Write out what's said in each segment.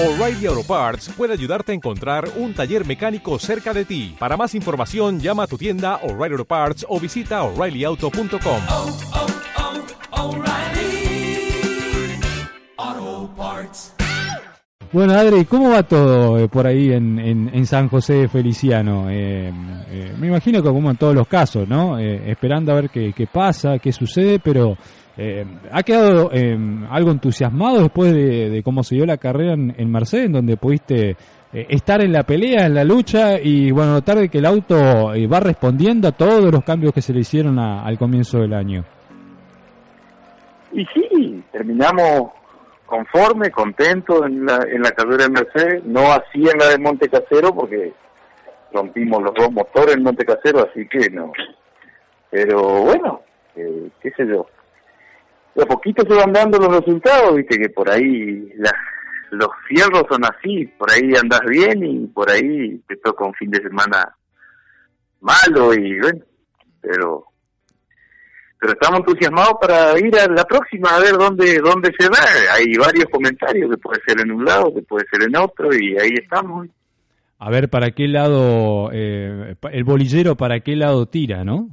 O'Reilly Auto Parts puede ayudarte a encontrar un taller mecánico cerca de ti. Para más información, llama a tu tienda O'Reilly Auto Parts o visita oreillyauto.com. oh, oh, O'Reilly Auto Parts. Bueno, Adri, ¿cómo va todo eh, por ahí en, en, en San José de Feliciano? Eh, eh, me imagino que como en todos los casos, ¿no? Eh, esperando a ver qué, qué pasa, qué sucede, pero eh, ¿ha quedado eh, algo entusiasmado después de, cómo se dio la carrera en, en Mercedes, en donde pudiste eh, estar en la pelea, en la lucha y, bueno, notar de que el auto eh, va respondiendo a todos los cambios que se le hicieron a- al comienzo del año? Y sí, terminamos conforme, contentos en la, en la carrera de Mercedes, no así en la de Monte Casero porque rompimos los dos motores en Monte Casero, así que no. Pero bueno, eh, qué sé yo. De a poquito se van dando los resultados, viste que por ahí la- los fierros son así, por ahí andas bien y por ahí te toca un fin de semana malo y bueno, pero pero estamos entusiasmados para ir a la próxima a ver dónde dónde se da. Hay varios comentarios que puede ser en un lado, que puede ser en otro y ahí estamos. A ver para qué lado, eh, el bolillero para qué lado tira, ¿no?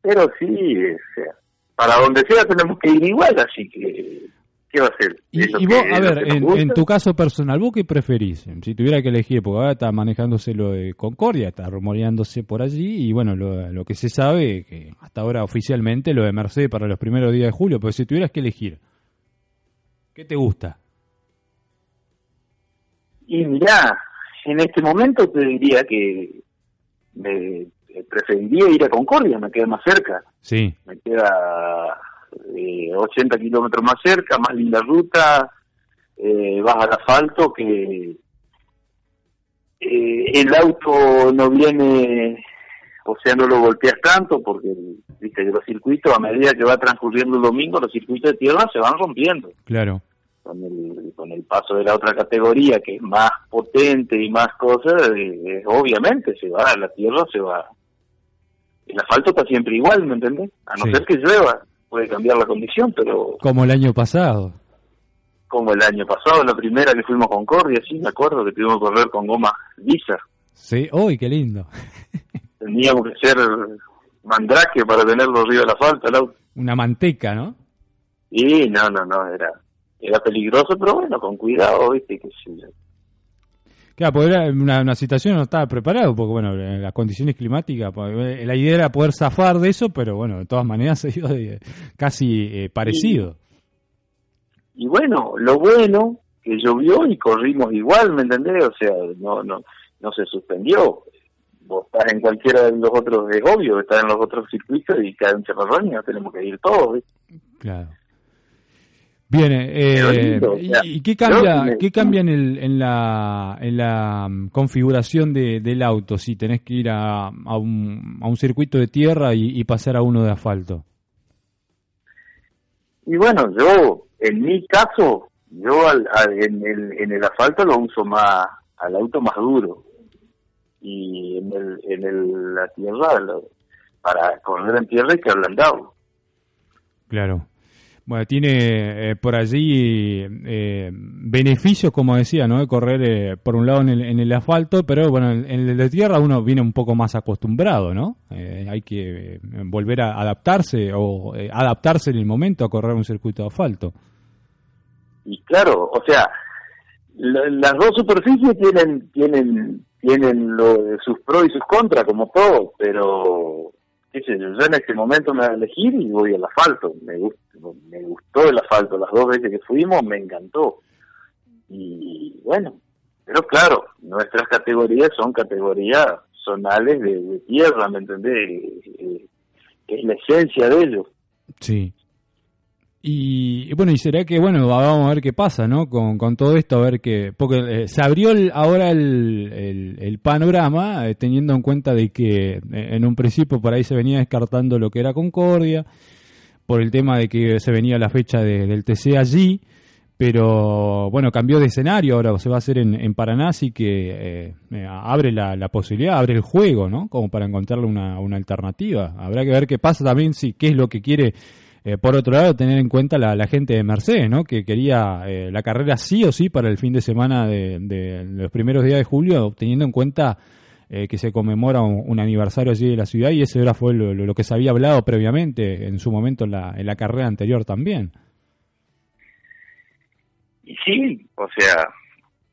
Pero sí, o sea, para donde sea tenemos que ir igual, así que ¿qué va a ser? Y, ¿Es lo y que- vos, a ver, en tu caso personal, ¿vos qué preferís? Si tuviera que elegir, porque ahora está manejándose lo de Concordia, está rumoreándose por allí, y bueno, lo, lo que se sabe, que hasta ahora oficialmente, lo de Mercedes para los primeros días de julio, pero si tuvieras que elegir, ¿qué te gusta? Y mirá, en este momento te diría que me preferiría ir a Concordia, me queda más cerca. Sí, me queda eh, 80 kilómetros más cerca, más linda ruta, eh, vas al asfalto que eh, el auto no viene, o sea, no lo golpeas tanto porque, viste, que los circuitos a medida que va transcurriendo el domingo, los circuitos de tierra se van rompiendo. claro. Con el, con el paso de la otra categoría que es más potente y más cosas, eh, eh, obviamente se va, la tierra se va. El asfalto está siempre igual, ¿me entendés? A no Sí. ser que llueva, puede cambiar la condición, pero Como el año pasado. como el año pasado, la primera que fuimos con Concordia, sí, me acuerdo que tuvimos que correr con goma lisa. Sí, uy, qué lindo. Teníamos que ser mandrake para tenerlo arriba del asfalto, el auto. Una manteca, ¿no? Y no, no, no, era era peligroso, pero bueno, con cuidado, viste, que sí. Claro, porque era una, una situación no estaba preparado, porque bueno, en las condiciones climáticas, pues, eh, la idea era poder zafar de eso, pero bueno, de todas maneras se dio de- casi eh, parecido. Y bueno, lo bueno que llovió y corrimos igual, ¿me entendés? O sea, no no no se suspendió. Vos estás en cualquiera de los otros, es obvio, estás en los otros circuitos y cada un cerrarroño, tenemos que ir todos. Claro. Bien, eh, y, qué cambia, me- qué cambia en, el, en la, en la mm, configuración de, del auto si tenés que ir a, a, un, a un circuito de tierra y, y pasar a uno de asfalto? Y bueno, yo, en mi caso, yo al, al- en, el, en el asfalto lo uso más, al auto más duro. Y en, el, en el, la tierra, lo- para correr en tierra hay que ablandarlo. Claro. Bueno, tiene eh, por allí eh, beneficios, como decía, ¿no? De correr eh, por un lado en el, en el asfalto, pero bueno, en, el de tierra uno viene un poco más acostumbrado, ¿no? Eh, hay que eh, volver a adaptarse o eh, adaptarse en el momento a correr un circuito de asfalto. y claro, o sea, la- las dos superficies tienen tienen tienen lo sus pros y sus contras como todo, pero yo, en este momento me voy a elegir y voy al asfalto, me gustó, me gustó el asfalto, las dos veces que fuimos me encantó. Y bueno, pero claro, nuestras categorías son categorías zonales de, tierra, ¿me entendés? Que es la esencia de ellos. Sí. Y, bueno, y será que, bueno, vamos a ver qué pasa, ¿no? Con, con todo esto, a ver qué. Porque eh, se abrió el- ahora el, el, panorama, eh, teniendo en cuenta de que eh, en un principio por ahí se venía descartando lo que era Concordia, por el tema de que se venía la fecha de- del TC allí, pero bueno, cambió de escenario, ahora se va a hacer en, en Paraná, así que eh, abre la, la posibilidad, abre el juego, ¿no? Como para encontrarle una, una alternativa. Habrá que ver qué pasa también, si qué es lo que quiere eh, por otro lado, tener en cuenta la, la gente de Mercedes, ¿no? Que quería eh, la carrera sí o sí para el fin de semana de, de los primeros días de julio, teniendo en cuenta eh, que se conmemora un, un aniversario allí de la ciudad y ese era fue lo, lo que se había hablado previamente en su momento en la, en la carrera anterior también. Y sí, o sea,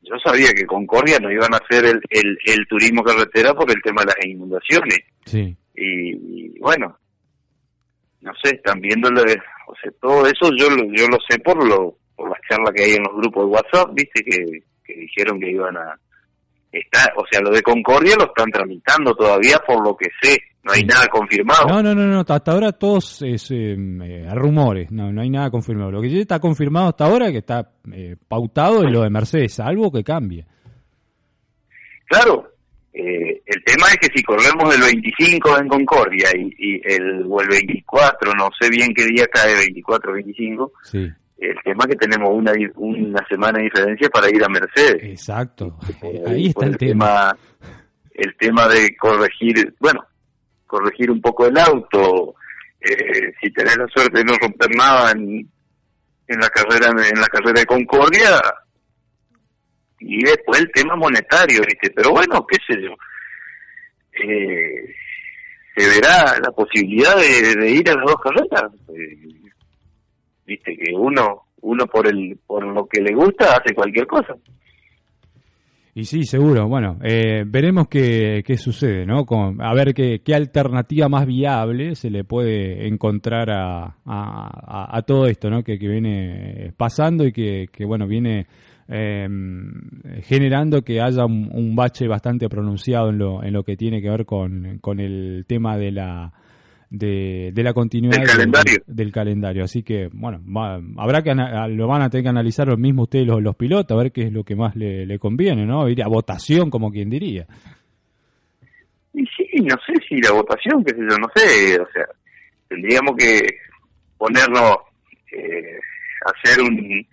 yo sabía que Concordia no iban a hacer el, el, el turismo carretera por el tema de las inundaciones. Sí. Y, y bueno, no sé, están viéndole, o sea, todo eso yo lo, yo lo sé por lo por las charlas que hay en los grupos de WhatsApp, viste, que, que dijeron que iban a... Está, o sea, lo de Concordia lo están tramitando todavía por lo que sé, no hay nada confirmado. No, no, no, no, hasta ahora todos es eh, eh, rumores, no, no hay nada confirmado. Lo que sí está confirmado hasta ahora, que está eh, pautado, es lo de Mercedes, salvo que cambie. Claro, eh, el tema es que si corremos el 25 en Concordia y, y el, o el 24, no sé bien qué día cae, 24 o 25, Sí, el tema es que tenemos una, una semana de diferencia para ir a Mercedes. exacto. Por Ahí está el tema. El tema de corregir, bueno, corregir un poco el auto, eh, si tenés la suerte de no romper nada en, en la carrera en la carrera de Concordia, y después el tema monetario, ¿viste? Pero bueno, qué sé yo. Eh, se verá la posibilidad de, ir a las dos carreras. Eh, Viste que uno uno por el por lo que le gusta hace cualquier cosa. Y sí, seguro. Bueno, eh, veremos qué, qué sucede, ¿no? Con, a ver qué, qué alternativa más viable se le puede encontrar a, a, a- a todo esto, ¿no? Que, que viene pasando y que, que bueno, viene eh, generando que haya un, un bache bastante pronunciado en lo, en lo que tiene que ver con, con el tema de la de, de la continuidad Del calendario. del calendario. Así que, bueno, va- habrá que lo van a tener que analizar los mismos ustedes, los, los pilotos, a ver qué es lo que más le, le conviene, ¿no? Ir a votación, como quien diría. Y sí, no sé si la votación, qué sé yo, no sé, o sea, tendríamos que ponernos, eh, hacer un,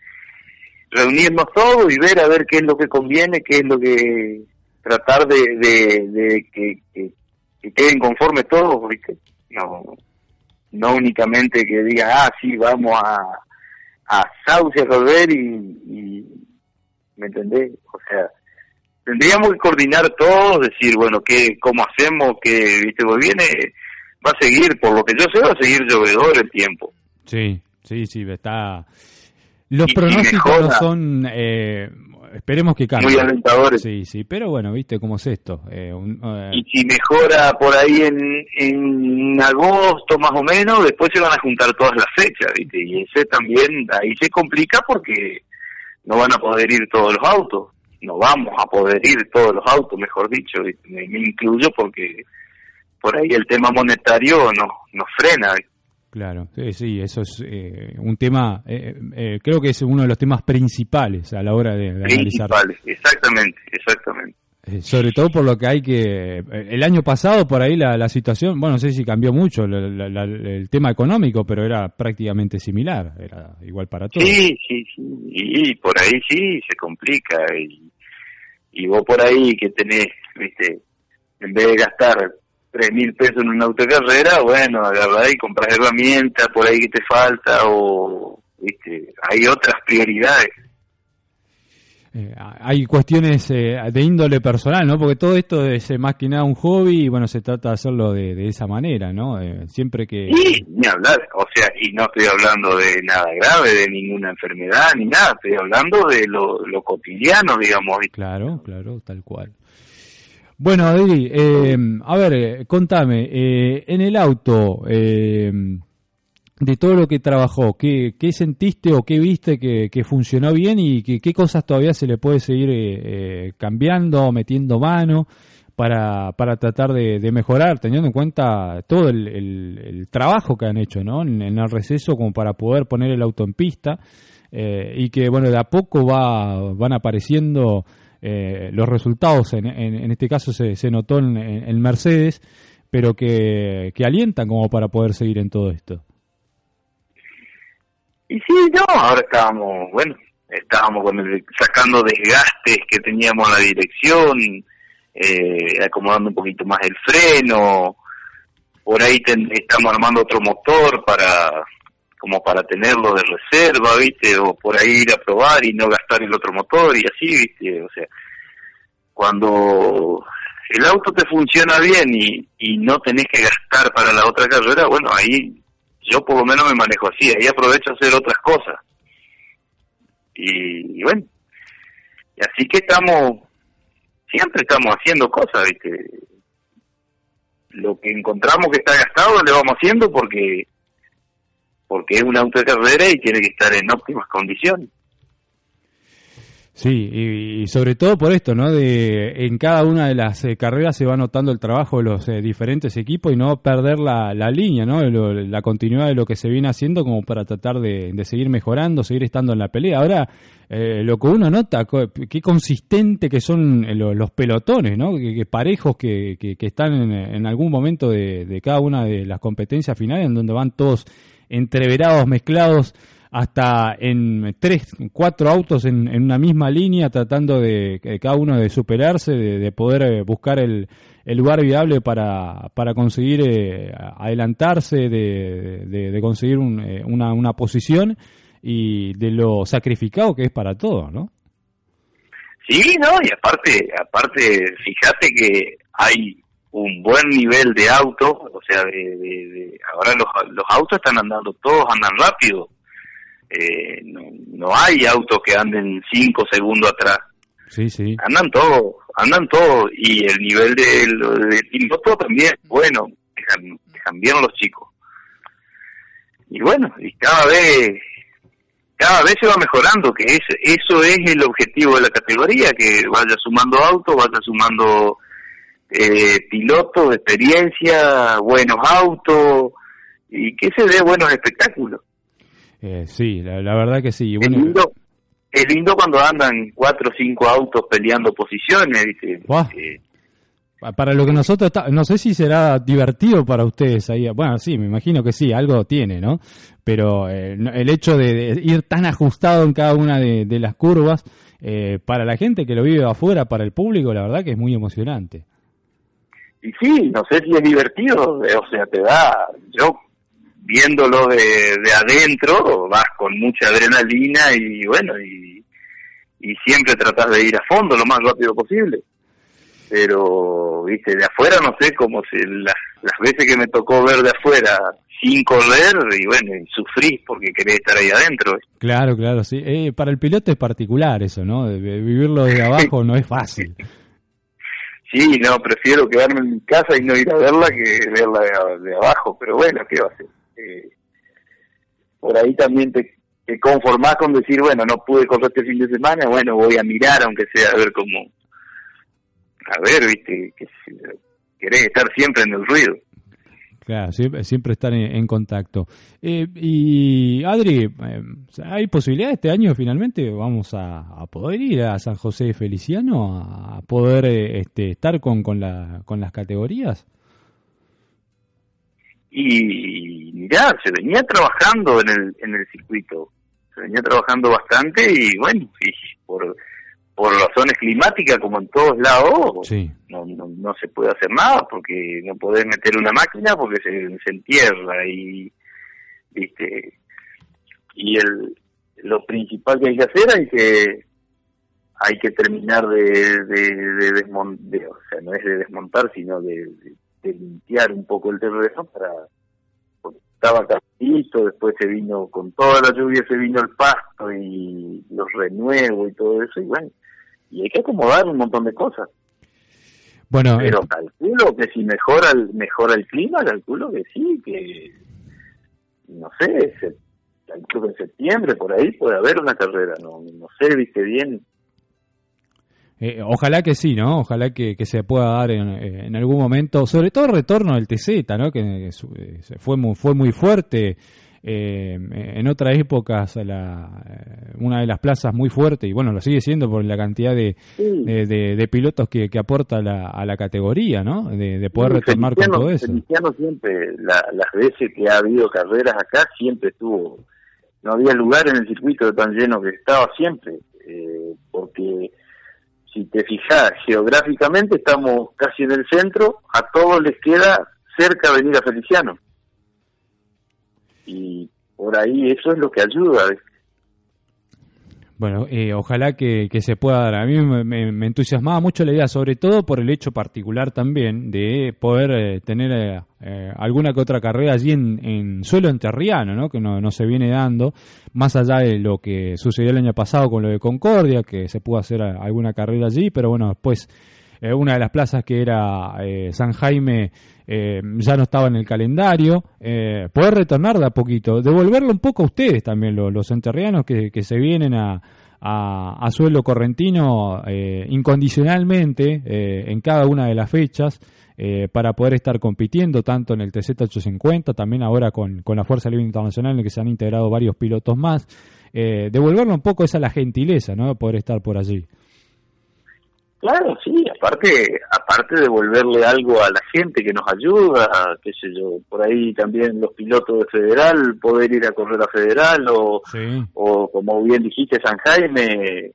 reunirnos todos y ver a ver qué es lo que conviene, qué es lo que, tratar de, de, que, que, que queden conformes todos, ¿viste? No, no únicamente que diga, ah, sí, vamos a, a Sauce a resolver y, y, ¿me entendés? O sea, tendríamos que coordinar todos, decir, bueno, qué, cómo hacemos, que, viste, pues viene, va a seguir, por lo que yo sé, va a seguir llovedor el tiempo. Sí, sí, sí, está... Los Y- pronósticos no son... eh, esperemos que cambien. Muy alentadores. Sí, sí, pero bueno, viste cómo es esto. Eh, un- eh, Y si mejora por ahí en, en agosto más o menos, después se van a juntar todas las fechas, ¿viste? Y ese también, ahí se complica porque no van a poder ir todos los autos. No vamos a poder ir todos los autos, mejor dicho. ¿viste? Me, me incluyo porque por ahí el tema monetario nos, nos frena. ¿viste? Claro, sí, sí, eso es eh, un tema, eh, eh, creo que es uno de los temas principales a la hora de, de analizar. Principales, exactamente, exactamente. Eh, sobre todo por lo que hay que... eh, El año pasado por ahí la, la situación, bueno, no sé si cambió mucho la- la- la- el tema económico, pero era prácticamente similar, era igual para todos. Sí, sí, sí. Y por ahí sí se complica. Y, y vos por ahí que tenés, viste, en vez de gastar tres mil pesos en un auto de carrera, bueno, agarrás y compras herramientas por ahí que te falta o, viste, hay otras prioridades. Eh, hay cuestiones eh, de índole personal, ¿no? Porque todo esto es eh, más que nada un hobby y bueno, se trata de hacerlo de, de esa manera, ¿no? Eh, siempre que... Y ni hablar, o sea, y no estoy hablando de nada grave, de ninguna enfermedad ni nada, estoy hablando de lo, lo cotidiano, digamos. Claro, claro, tal cual. Bueno, Adri, eh, a ver, eh, contame, eh, en el auto, eh, de todo lo que trabajó, ¿qué, qué sentiste o qué viste que, que funcionó bien y que- qué cosas todavía se le puede seguir eh, eh, cambiando, metiendo mano para, para tratar de, mejorar, teniendo en cuenta todo el, el- el trabajo que han hecho ¿no? en, en el receso como para poder poner el auto en pista y que bueno de a poco va, van apareciendo eh, los resultados, en, en- este caso se, se notó en, en- Mercedes, pero que, que alientan como para poder seguir en todo esto. Y sí, no, ahora estábamos, bueno, estábamos con el- sacando desgastes que teníamos en la dirección, eh, acomodando un poquito más el freno, por ahí estamos armando otro motor para como para tenerlo de reserva, ¿viste? O por ahí ir a probar y no gastar el otro motor y así, ¿viste? O sea, cuando el auto te funciona bien y, y no tenés que gastar para la otra carrera, bueno, ahí yo por lo menos me manejo así, ahí aprovecho a hacer otras cosas. Y, y bueno, y así que estamos, siempre estamos haciendo cosas, ¿viste? Lo que encontramos que está gastado le vamos haciendo porque porque es un auto de carrera y tiene que estar en óptimas condiciones. Sí, y, sobre todo por esto, ¿no? De en cada una de las eh, carreras se va notando el trabajo de los eh, diferentes equipos y no perder la, la línea, ¿no? La continuidad de lo que se viene haciendo como para tratar de, de seguir mejorando, seguir estando en la pelea. Ahora, eh, lo que uno nota, qué consistente que son eh, lo- los pelotones, ¿no? Que, que parejos que, que, que están en, en algún momento de, de cada una de las competencias finales, en donde van todos entreverados, mezclados, hasta en tres, cuatro autos en, una misma línea, tratando de, cada uno de superarse, de, de poder eh, buscar el, el lugar viable para, para conseguir eh, adelantarse, de, de- de conseguir un, eh, una, una posición y de lo sacrificado que es para todo, ¿no? Sí, no, y aparte, aparte, fíjate que hay un buen nivel de autos, o sea, de, de- de- ahora los, los autos están andando, todos andan rápido. Eh, no, no hay autos que anden cinco segundos atrás, Sí, sí. andan todos, andan todos, y el nivel del, del piloto también, bueno, dejan, dejan bien los chicos. Y bueno, y cada vez, cada vez se va mejorando, que es, eso es el objetivo de la categoría, que vaya sumando autos, vaya sumando eh, pilotos, experiencia, buenos autos, y que se dé buenos espectáculos. Eh, sí, la, la verdad que sí. Es lindo, es lindo cuando andan cuatro o cinco autos peleando posiciones. Eh, Para lo que nosotros está, no sé si será divertido para ustedes ahí. Bueno, sí, me imagino que sí, algo tiene, ¿no? Pero eh, el hecho de, de ir tan ajustado en cada una de, de las curvas, eh, para la gente que lo vive afuera, para el público, la verdad que es muy emocionante. Y sí, no sé si es divertido, o sea, te da, yo viéndolo de, de adentro, vas con mucha adrenalina y bueno, y, y siempre tratas de ir a fondo lo más rápido posible. Pero, viste, de afuera no sé cómo se, las, las veces que me tocó ver de afuera sin correr, y bueno, y sufrís porque querés estar ahí adentro. Claro, claro, sí. Eh, para el piloto es particular eso, ¿no? De- de vivirlo desde abajo no es fácil. Sí, no, prefiero quedarme en mi casa y no ir a verla que verla de, abajo, pero bueno, ¿qué va a hacer? Eh, por ahí también te, te conformás con decir, bueno, no pude correr este fin de semana, bueno, voy a mirar aunque sea a ver cómo, a ver, viste, que querés estar siempre en el ruido. Claro, siempre, siempre estar en, en contacto. Eh, y Adri, eh, ¿hay posibilidad este año finalmente? Vamos a, poder ir a San José de Feliciano a poder eh, este, estar con, con, la, con las categorías. Y mirá, se venía trabajando en el, en el circuito, se venía trabajando bastante y bueno, y por, por razones climáticas como en todos lados, Sí, no, no, no se puede hacer nada porque no podés meter una máquina porque se, se entierra y viste y el lo principal que hay que hacer hay que hay que terminar de, de, de desmontar o sea no es de desmontar sino de, de- de limpiar un poco el terreno para porque estaba calisto después se vino con toda la lluvia se vino el pasto y los renuevos y todo eso y bueno y hay que acomodar un montón de cosas bueno, pero eh, calculo que si mejora el, mejora el clima, calculo que sí, que no sé, se, calculo que en septiembre por ahí puede haber una carrera, no, no sé, viste bien. eh, ojalá que sí, ¿no? Ojalá que, que se pueda dar en, eh, en algún momento, sobre todo el retorno del TZ, ¿no? Que eh, su- eh, se fue muy, fue muy fuerte. Eh, en otras épocas la, eh, una de las plazas muy fuerte y bueno lo sigue siendo por la cantidad de, Sí, de, de- de pilotos que, que aporta la, a la categoría, ¿no? De, de poder sí, retomar con todo eso. Feliciano siempre, la- las veces que ha habido carreras acá, siempre estuvo, no había lugar en el circuito tan lleno que estaba siempre, eh, porque si te fijas geográficamente estamos casi en el centro, a todos les queda cerca venir a Feliciano. Y por ahí eso es lo que ayuda. Bueno, eh, ojalá que, que, se pueda dar. A mí me, me, me, entusiasmaba mucho la idea, sobre todo por el hecho particular también de poder eh, tener eh, alguna que otra carrera allí en, en suelo enterriano, ¿no? que no, no, se viene dando, más allá de lo que sucedió el año pasado con lo de Concordia, que se pudo hacer alguna carrera allí, pero bueno, después eh, una de las plazas que era eh, San Jaime eh, ya no estaba en el calendario, eh, poder retornar de a poquito, devolverlo un poco a ustedes también, los, los enterrianos que, que, se vienen a, a, suelo correntino eh, incondicionalmente en cada una de las fechas. para poder estar compitiendo tanto en el TZ850, también ahora con, con la Fuerza Libre Internacional en la que se han integrado varios pilotos más, devolverlo un poco esa la gentileza, ¿no? Poder estar por allí. Claro, sí, aparte, aparte de devolverle algo a la gente que nos ayuda, qué sé yo, por ahí también los pilotos de Federal, poder ir a correr a Federal o, sí. o como bien dijiste, San Jaime,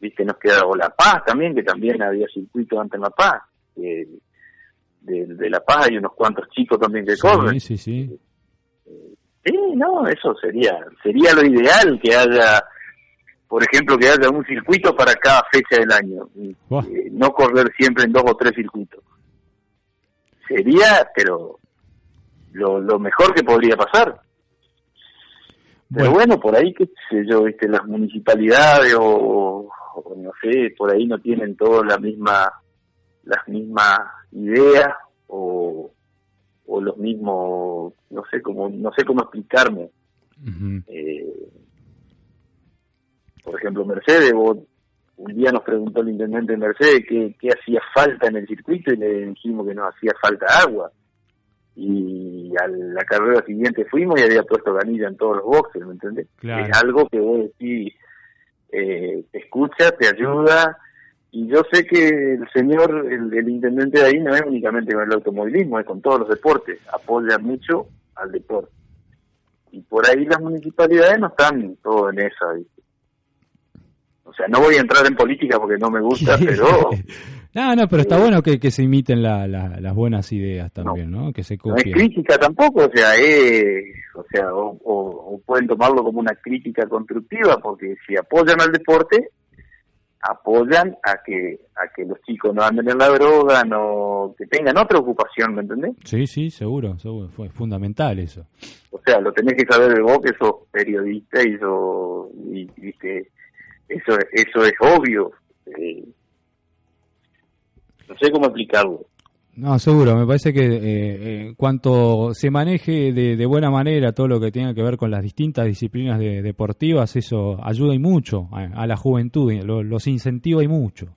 viste, nos queda, o La Paz también, que también había circuito antes en La Paz, eh, de, de, La Paz hay unos cuantos chicos también que sí, corren. Sí, sí, sí. no, eso sería, sería lo ideal que haya por ejemplo, que haya un circuito para cada fecha del año. Wow. Eh, no correr siempre en dos o tres circuitos. Sería, pero lo, lo mejor que podría pasar. Pero bueno. bueno, por ahí, qué sé yo, ¿viste? las municipalidades o, o, no sé, por ahí no tienen todas la misma, las mismas ideas o, o los mismos, no sé cómo, no sé cómo explicarme. Uh -huh. eh, por ejemplo, Mercedes, vos, un día nos preguntó el intendente de Mercedes qué, qué hacía falta en el circuito y le dijimos que nos hacía falta agua. Y a la carrera siguiente fuimos y había puesto ganilla en todos los boxes, ¿me entendés? Claro. Es algo que vos decís, eh, te escucha, te ayuda. Y yo sé que el señor, el, el intendente de ahí, no es únicamente con el automovilismo, es con todos los deportes, apoya mucho al deporte. Y por ahí las municipalidades no están todo en esa, ¿viste? O sea, no voy a entrar en política porque no me gusta, pero... no, no, pero está bueno que, que se imiten la, la, las buenas ideas también, ¿no? ¿no? Que se copien. No es crítica tampoco, o sea, es, o sea, o, o, o, pueden tomarlo como una crítica constructiva, porque si apoyan al deporte, apoyan a que a que los chicos no anden en la droga, no que tengan otra ocupación, ¿me entendés? Sí, sí, seguro, seguro, fue fundamental eso. O sea, lo tenés que saber de vos que sos periodista y sos, y, viste, eso eso es obvio. Eh, no sé cómo explicarlo. No seguro me parece que eh, eh, cuanto se maneje de, de, buena manera todo lo que tenga que ver con las distintas disciplinas de, deportivas eso ayuda y mucho a, a la juventud lo, los incentiva y mucho.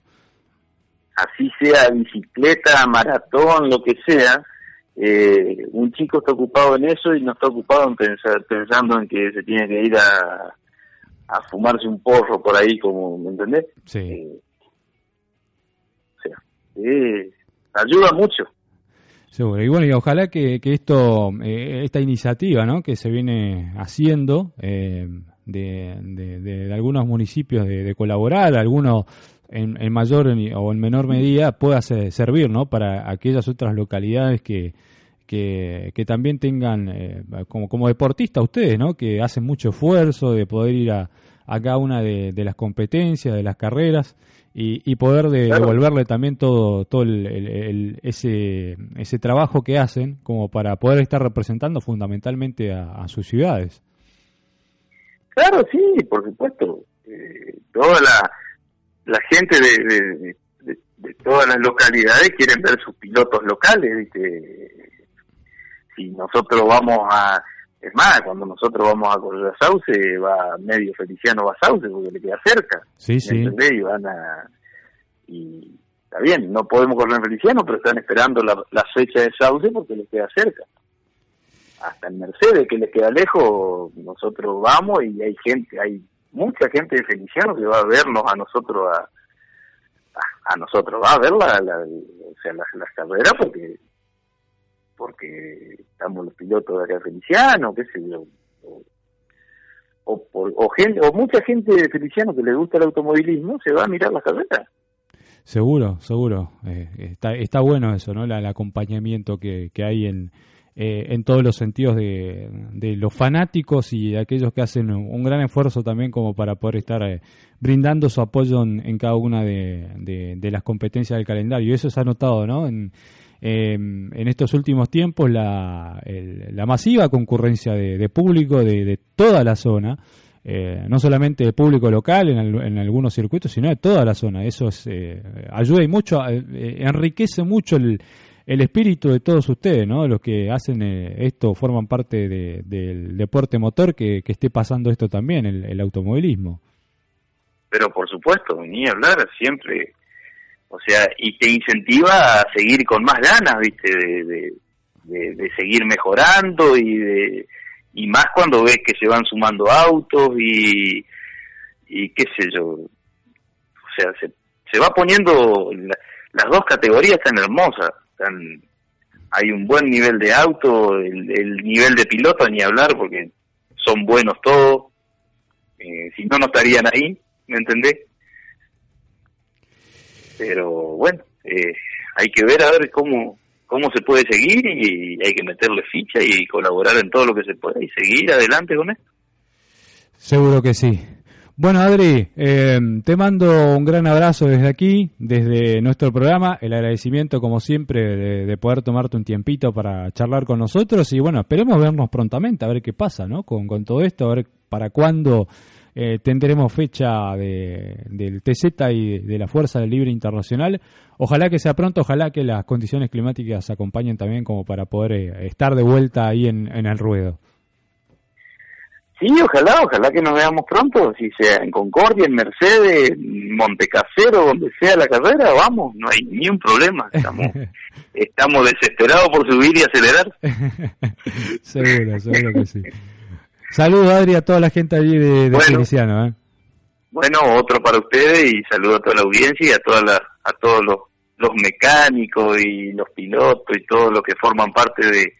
Así sea bicicleta maratón lo que sea eh, un chico está ocupado en eso y no está ocupado en pensar, pensando en que se tiene que ir a a fumarse un porro por ahí, como, ¿me entendés? Sí. Eh, o sea, eh, ayuda mucho. Seguro. Y bueno, y ojalá que, que esto, eh, esta iniciativa, ¿no? Que se viene haciendo eh, de, de, de, de, algunos municipios de, de colaborar, algunos en, en, mayor o en menor medida, pueda ser, servir, ¿no? Para aquellas otras localidades que, que, que también tengan, eh, como, como deportistas ustedes, ¿no? Que hacen mucho esfuerzo de poder ir a, a cada una de, de, las competencias, de las carreras, y, y poder de, claro. devolverle también todo, todo el, el, el, ese, ese trabajo que hacen, como para poder estar representando fundamentalmente a, a sus ciudades. Claro, sí, por supuesto. Eh, toda la, la gente de, de, de, todas las localidades quieren ver sus pilotos locales, ¿viste? Si nosotros vamos a, es más, cuando nosotros vamos a correr a Sauce, va medio Feliciano va a Sauce porque le queda cerca. Sí, sí. ¿entendés? Y van a, y está bien, no podemos correr en Feliciano, pero están esperando la, la fecha de Sauce porque les queda cerca. Hasta en Mercedes, que les queda lejos, nosotros vamos y hay gente, hay mucha gente de Feliciano que va a vernos a nosotros a, a, a nosotros, va a ver la, la, o sea, las carreras porque porque estamos los pilotos de acá Feliciano, qué sé yo, o, o, o, gente, o mucha gente de Feliciano que le gusta el automovilismo se va a mirar las carreras. Seguro, seguro. Eh, está, está bueno eso, ¿no? El acompañamiento que, que hay en, eh, en todos los sentidos de, de, los fanáticos y de aquellos que hacen un gran esfuerzo también como para poder estar eh, brindando su apoyo en, cada una de, de, las competencias del calendario. Eso se ha notado, ¿no? En, em, en estos últimos tiempos la, la masiva concurrencia de, público de, toda la zona, eh, no solamente de público local en, en, algunos circuitos, sino de toda la zona. Eso es, ayuda y mucho, enriquece mucho el, el espíritu de todos ustedes, ¿no? Los que hacen eh, esto, forman parte del deporte motor, que, esté pasando esto también, el, automovilismo. Pero por supuesto, ni hablar, siempre, o sea, y te incentiva a seguir con más ganas, ¿viste? De, de, seguir mejorando y de y más cuando ves que se van sumando autos y, y qué sé yo, o sea, se, se va poniendo, las dos categorías están hermosas, hay un buen nivel de auto, el, nivel de piloto ni hablar porque son buenos todos, eh, si no no estarían ahí, ¿me entendés? Pero bueno, eh, hay que ver a ver cómo cómo se puede seguir y hay que meterle ficha y colaborar en todo lo que se pueda y seguir adelante con esto. Seguro que sí. Bueno, Adri, eh, te mando un gran abrazo desde aquí, desde nuestro programa. El agradecimiento, como siempre, de, poder tomarte un tiempito para charlar con nosotros. Y bueno, esperemos vernos prontamente, a ver qué pasa, ¿no? Con, con todo esto, a ver para cuándo eh, tendremos fecha de, del TZ y de la Fuerza del Libre Internacional. Ojalá que sea pronto, ojalá que las condiciones climáticas acompañen también como para poder eh, estar de vuelta ahí en el ruedo. Sí, ojalá, ojalá que nos veamos pronto, si sea en Concordia, en Mercedes, Montecasero, donde sea la carrera, vamos, no hay ni un problema, estamos, estamos desesperados por subir y acelerar. seguro, seguro que sí. Saludos, Adri, a toda la gente allí de, de bueno, ¿eh? Bueno, otro para ustedes y saludo a toda la audiencia y a, toda la, a todos los, los mecánicos y los pilotos y todos los que forman parte de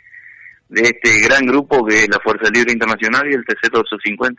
de este gran grupo que es la Fuerza Libre Internacional y el TC-850.